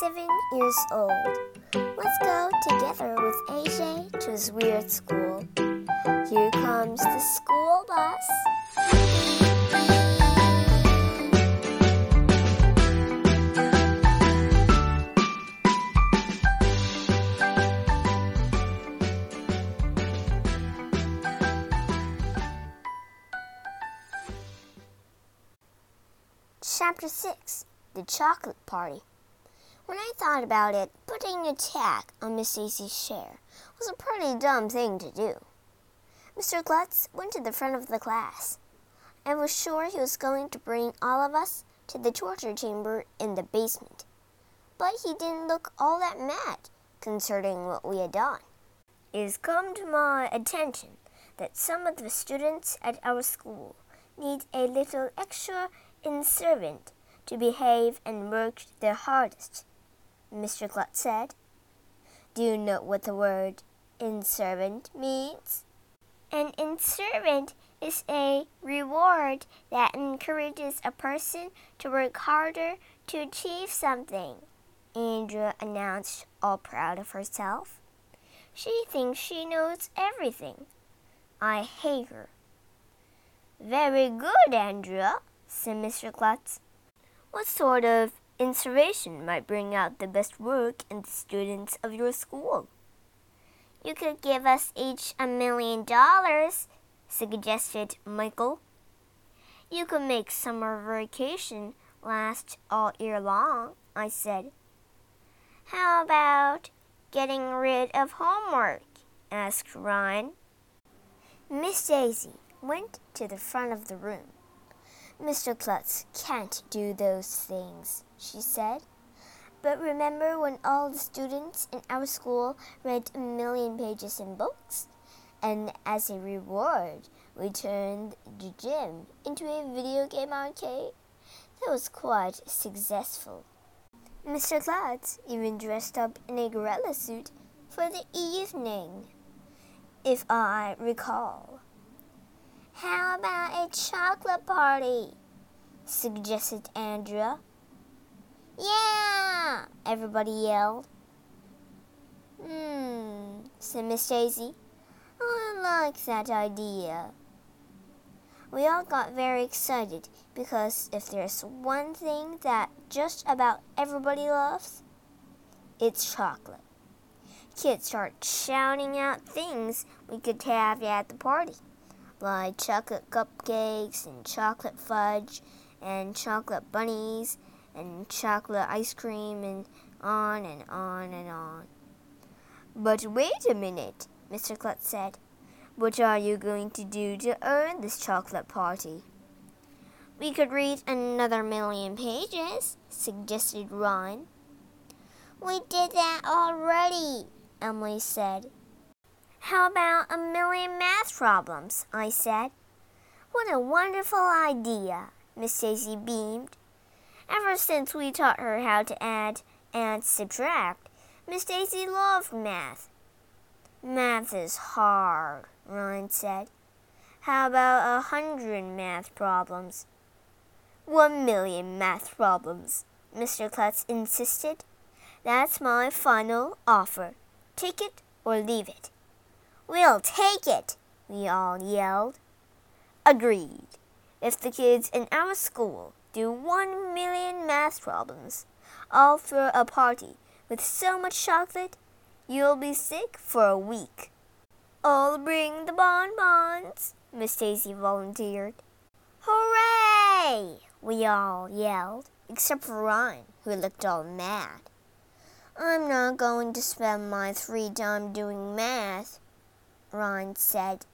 seven years old. Let's go together with AJ to his weird school. Here comes the school bus. Chapter 6 The Chocolate Party. When I thought about it, putting a tag on Miss Daisy's chair was a pretty dumb thing to do. Mr. Klutz went to the front of the class. I was sure he was going to bring all of us to the torture chamber in the basement. But he didn't look all that mad concerning what we had done. It has come to my attention that some of the students at our school need a little extra incentive to behave and work their hardest, Mr. Klutz said. Do you know what the word incentive means? An incentive is a reward that encourages a person to work harder to achieve something, Andrea announced, all proud of herself. She thinks she knows everything. I hate her. Very good, Andrea, said Mr. Klutz. What sort of inspiration might bring out the best work in the students of your school? You could give us each a million dollars, suggested Michael. You could make summer vacation last all year long, I said. How about getting rid of homework? asked Ryan. Miss Daisy went to the front of the room. Mr. Klutz can't do those things, she said. But remember when all the students in our school read a million pages in books? And as a reward, we turned the gym into a video game arcade? That was quite successful. Mr. Klutz even dressed up in a gorilla suit for the evening, if I recall. How about a chocolate party? suggested Andrea. Yeah! Everybody yelled. Hmm, said Miss Daisy. I like that idea. We all got very excited because if there's one thing that just about everybody loves, it's chocolate. Kids start shouting out things we could have at the party like chocolate cupcakes and chocolate fudge and chocolate bunnies and chocolate ice cream and on and on and on. But wait a minute, Mr. Klutz said. What are you going to do to earn this chocolate party? We could read another million pages, suggested Ron. We did that already, Emily said. How about a million math problems? I said. What a wonderful idea, Miss Daisy beamed. Ever since we taught her how to add and subtract, Miss Daisy loved math. Math is hard, Ryan said. How about a hundred math problems? One million math problems, Mr. Klutz insisted. That's my final offer. Take it or leave it. We'll take it, we all yelled. Agreed. If the kids in our school do one million math problems, all for a party with so much chocolate you'll be sick for a week. I'll bring the bonbons, Miss Daisy volunteered. Hooray! We all yelled, except for Ryan, who looked all mad. I'm not going to spend my free time doing math, Ron said.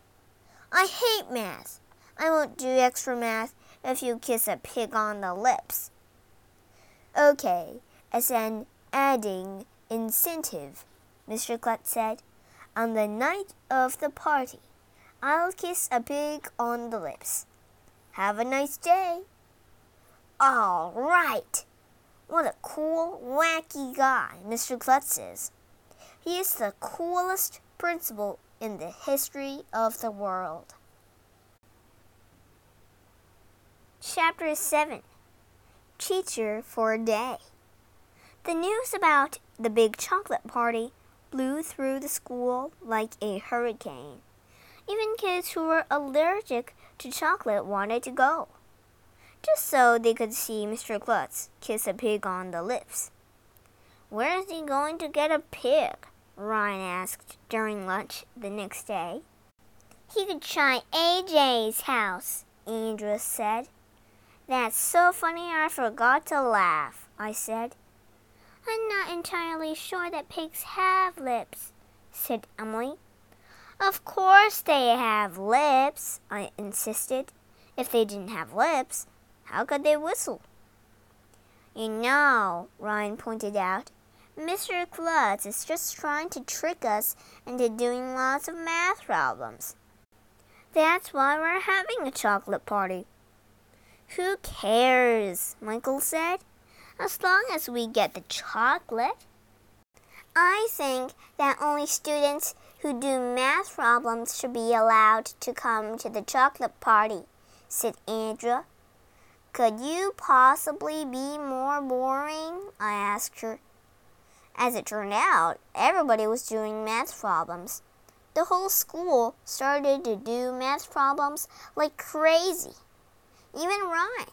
I hate math. I won't do extra math if you kiss a pig on the lips. Okay, as an adding incentive, Mr. Klutz said, on the night of the party, I'll kiss a pig on the lips. Have a nice day. All right. What a cool, wacky guy Mr. Klutz is. He is the coolest principal in the history of the world. Chapter 7 Teacher for a Day The news about the big chocolate party blew through the school like a hurricane. Even kids who were allergic to chocolate wanted to go, just so they could see Mr. Klutz kiss a pig on the lips. Where is he going to get a pig? Ryan asked during lunch the next day. He could try AJ's house, Andrea said. That's so funny I forgot to laugh, I said. I'm not entirely sure that pigs have lips, said Emily. Of course they have lips, I insisted. If they didn't have lips, how could they whistle? You know, Ryan pointed out, Mr. Klutz is just trying to trick us into doing lots of math problems. That's why we're having a chocolate party. Who cares? Michael said. As long as we get the chocolate. I think that only students who do math problems should be allowed to come to the chocolate party, said Andrea. Could you possibly be more boring? I asked her. As it turned out, everybody was doing math problems. The whole school started to do math problems like crazy. Even Ryan.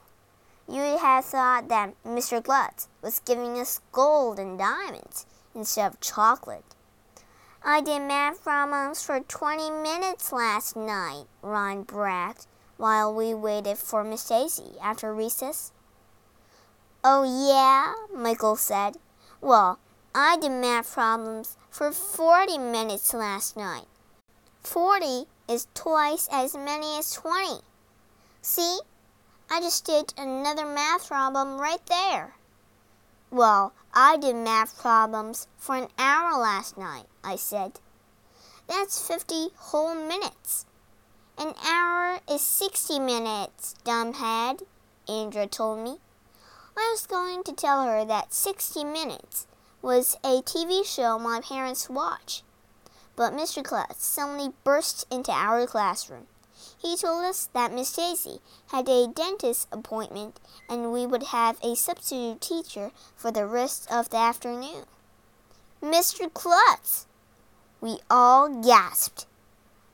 You would have thought that Mr. Klutz was giving us gold and diamonds instead of chocolate. I did math problems for 20 minutes last night, Ron bragged while we waited for Miss Daisy after recess. Oh, yeah, Michael said. Well, I did math problems for 40 minutes last night. 40 is twice as many as 20. See? I just did another math problem right there. Well, I did math problems for an hour last night, I said. That's 50 whole minutes. An hour is 60 minutes, dumbhead, Andrea told me. I was going to tell her that 60 minutes was a TV show my parents watch. But Mr. Klutz suddenly burst into our classroom. He told us that Miss Daisy had a dentist appointment and we would have a substitute teacher for the rest of the afternoon. Mr. Klutz! We all gasped.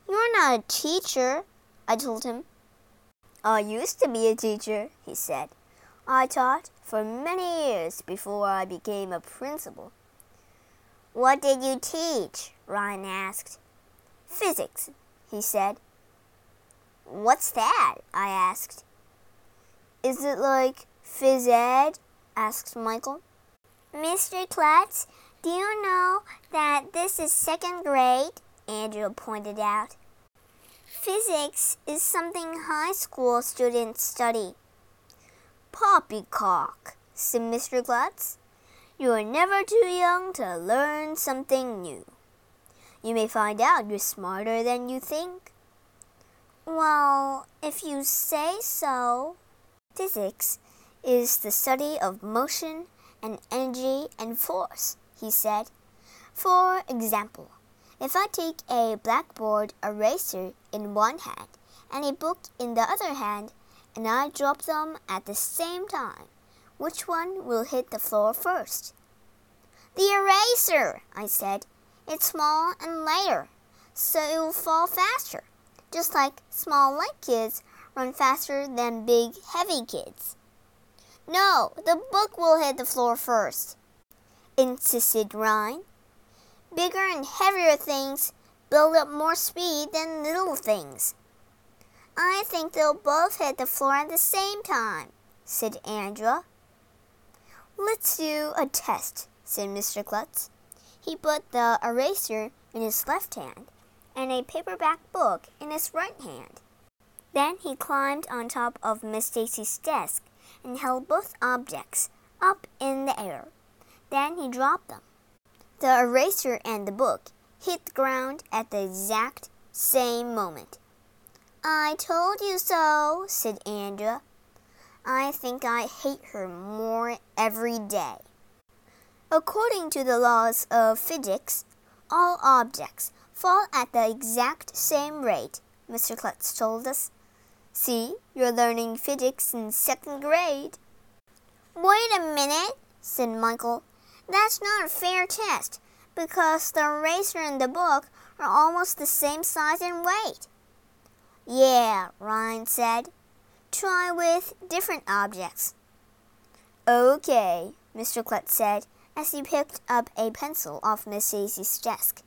You're not a teacher, I told him. I used to be a teacher, he said. I taught for many years before I became a principal. What did you teach? Ryan asked. Physics, he said. What's that? I asked. Is it like phys ed? asked Michael. Mr. Klutz, do you know that this is second grade? Andrew pointed out. Physics is something high school students study. Poppycock, said Mr. Klutz. You are never too young to learn something new. You may find out you're smarter than you think. Well, if you say so. Physics is the study of motion and energy and force, he said. For example, if I take a blackboard eraser in one hand and a book in the other hand, and I drop them at the same time. Which one will hit the floor first? The eraser, I said. It's small and lighter, so it will fall faster, just like small light kids run faster than big heavy kids. No, the book will hit the floor first, insisted Ryan. Bigger and heavier things build up more speed than little things. I think they'll both hit the floor at the same time, said Andrea. Let's do a test, said Mr. Klutz. He put the eraser in his left hand and a paperback book in his right hand. Then he climbed on top of Miss Daisy's desk and held both objects up in the air. Then he dropped them. The eraser and the book hit the ground at the exact same moment. I told you so, said Andrea. I think I hate her more every day. According to the laws of physics, all objects fall at the exact same rate, Mr. Klutz told us. See, you're learning physics in second grade. Wait a minute, said Michael. That's not a fair test because the eraser and the book are almost the same size and weight. Yeah, Ryan said. Try with different objects. Okay, Mr. Klutz said as he picked up a pencil off Miss Daisy's desk.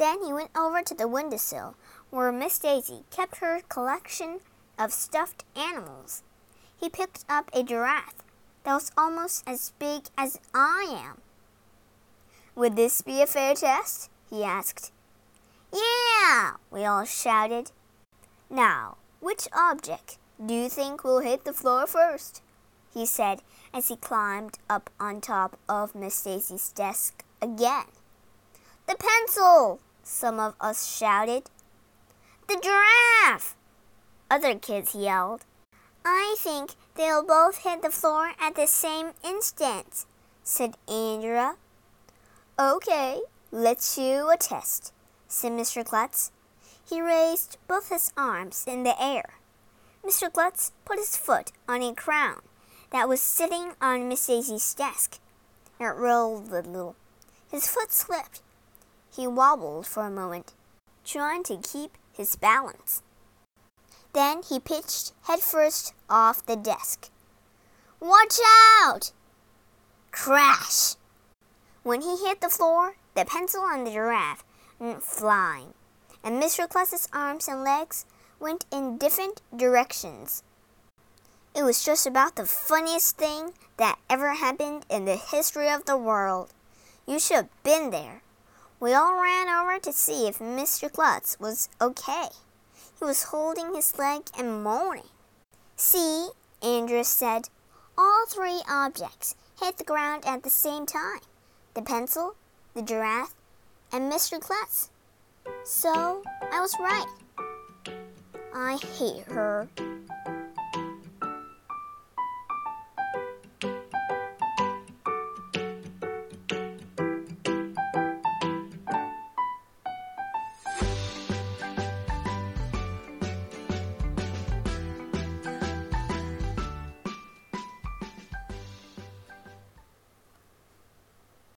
Then he went over to the windowsill where Miss Daisy kept her collection of stuffed animals. He picked up a giraffe that was almost as big as I am. Would this be a fair test? he asked. Yeah, we all shouted. Now, which object do you think will hit the floor first? he said as he climbed up on top of Miss Daisy's desk again. The pencil, some of us shouted. The giraffe, other kids yelled. I think they'll both hit the floor at the same instant, said Andrea. Okay, let's do a test, said Mr. Klutz. He raised both his arms in the air. Mr. Klutz put his foot on a crown that was sitting on Miss Daisy's desk. It rolled a little. His foot slipped. He wobbled for a moment, trying to keep his balance. Then he pitched headfirst off the desk. Watch out! Crash! When he hit the floor, the pencil and the giraffe went flying, and Mr. Klutz's arms and legs went in different directions. It was just about the funniest thing that ever happened in the history of the world. You should have been there. We all ran over to see if Mr. Klutz was okay. He was holding his leg and moaning. See, Andrew said, all three objects hit the ground at the same time the pencil, the giraffe, and Mr. Klutz. So I was right. I hate her.